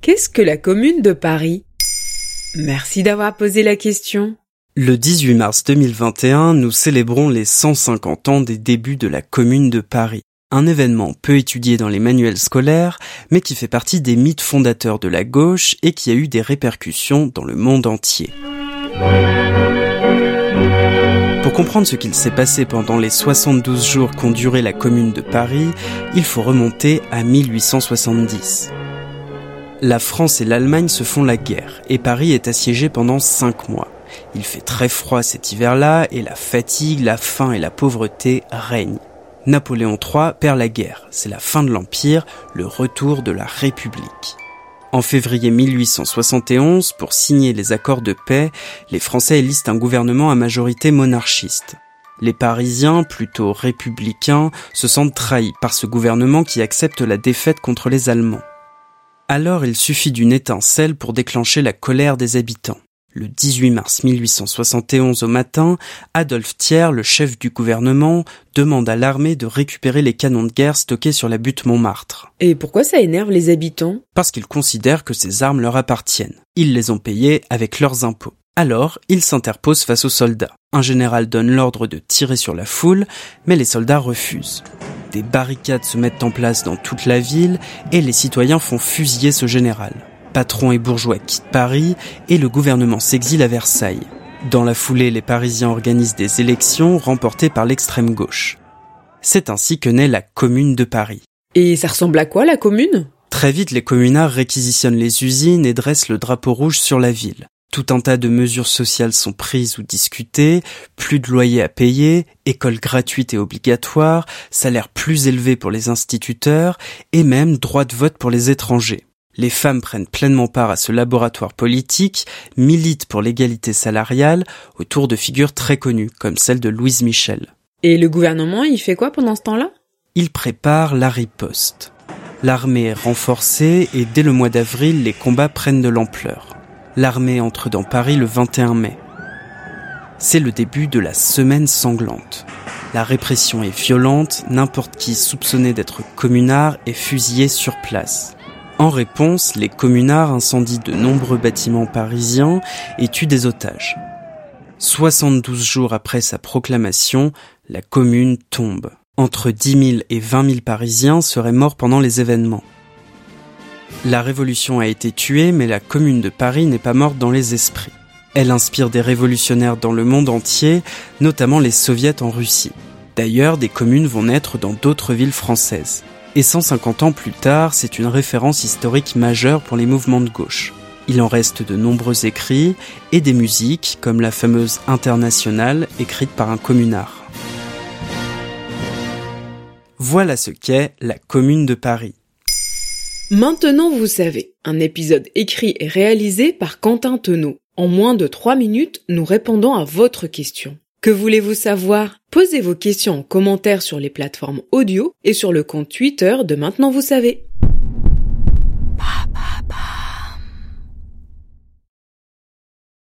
Qu'est-ce que la commune de Paris? Merci d'avoir posé la question. Le 18 mars 2021, nous célébrons les 150 ans des débuts de la commune de Paris. Un événement peu étudié dans les manuels scolaires, mais qui fait partie des mythes fondateurs de la gauche et qui a eu des répercussions dans le monde entier. Pour comprendre ce qu'il s'est passé pendant les 72 jours qu'ont duré la commune de Paris, il faut remonter à 1870. La France et l'Allemagne se font la guerre et Paris est assiégé pendant 5 mois. Il fait très froid cet hiver-là et la fatigue, la faim et la pauvreté règnent. Napoléon III perd la guerre, c'est la fin de l'Empire, le retour de la République. En février 1871, pour signer les accords de paix, les Français élisent un gouvernement à majorité monarchiste. Les Parisiens, plutôt républicains, se sentent trahis par ce gouvernement qui accepte la défaite contre les Allemands. Alors il suffit d'une étincelle pour déclencher la colère des habitants. Le 18 mars 1871 au matin, Adolphe Thiers, le chef du gouvernement, demande à l'armée de récupérer les canons de guerre stockés sur la butte Montmartre. Et pourquoi ça énerve les habitants? Parce qu'ils considèrent que ces armes leur appartiennent. Ils les ont payées avec leurs impôts. Alors, ils s'interposent face aux soldats. Un général donne l'ordre de tirer sur la foule, mais les soldats refusent. Des barricades se mettent en place dans toute la ville et les citoyens font fusiller ce général patrons et bourgeois quittent Paris et le gouvernement s'exile à Versailles. Dans la foulée, les Parisiens organisent des élections remportées par l'extrême gauche. C'est ainsi que naît la Commune de Paris. Et ça ressemble à quoi la commune? Très vite, les communards réquisitionnent les usines et dressent le drapeau rouge sur la ville. Tout un tas de mesures sociales sont prises ou discutées, plus de loyers à payer, écoles gratuites et obligatoires, salaires plus élevés pour les instituteurs, et même droit de vote pour les étrangers les femmes prennent pleinement part à ce laboratoire politique, militent pour l'égalité salariale autour de figures très connues comme celle de Louise Michel. Et le gouvernement, il fait quoi pendant ce temps-là? Il prépare la riposte. L'armée est renforcée et dès le mois d'avril, les combats prennent de l'ampleur. L'armée entre dans Paris le 21 mai. C'est le début de la semaine sanglante. La répression est violente, n'importe qui soupçonné d'être communard est fusillé sur place. En réponse, les communards incendient de nombreux bâtiments parisiens et tuent des otages. 72 jours après sa proclamation, la commune tombe. Entre 10 000 et 20 000 Parisiens seraient morts pendant les événements. La révolution a été tuée, mais la commune de Paris n'est pas morte dans les esprits. Elle inspire des révolutionnaires dans le monde entier, notamment les soviets en Russie. D'ailleurs, des communes vont naître dans d'autres villes françaises. Et 150 ans plus tard, c'est une référence historique majeure pour les mouvements de gauche. Il en reste de nombreux écrits et des musiques, comme la fameuse Internationale, écrite par un communard. Voilà ce qu'est la Commune de Paris. Maintenant vous savez, un épisode écrit et réalisé par Quentin Tenot. En moins de 3 minutes, nous répondons à votre question. Que voulez-vous savoir? Posez vos questions en commentaire sur les plateformes audio et sur le compte Twitter de Maintenant vous savez.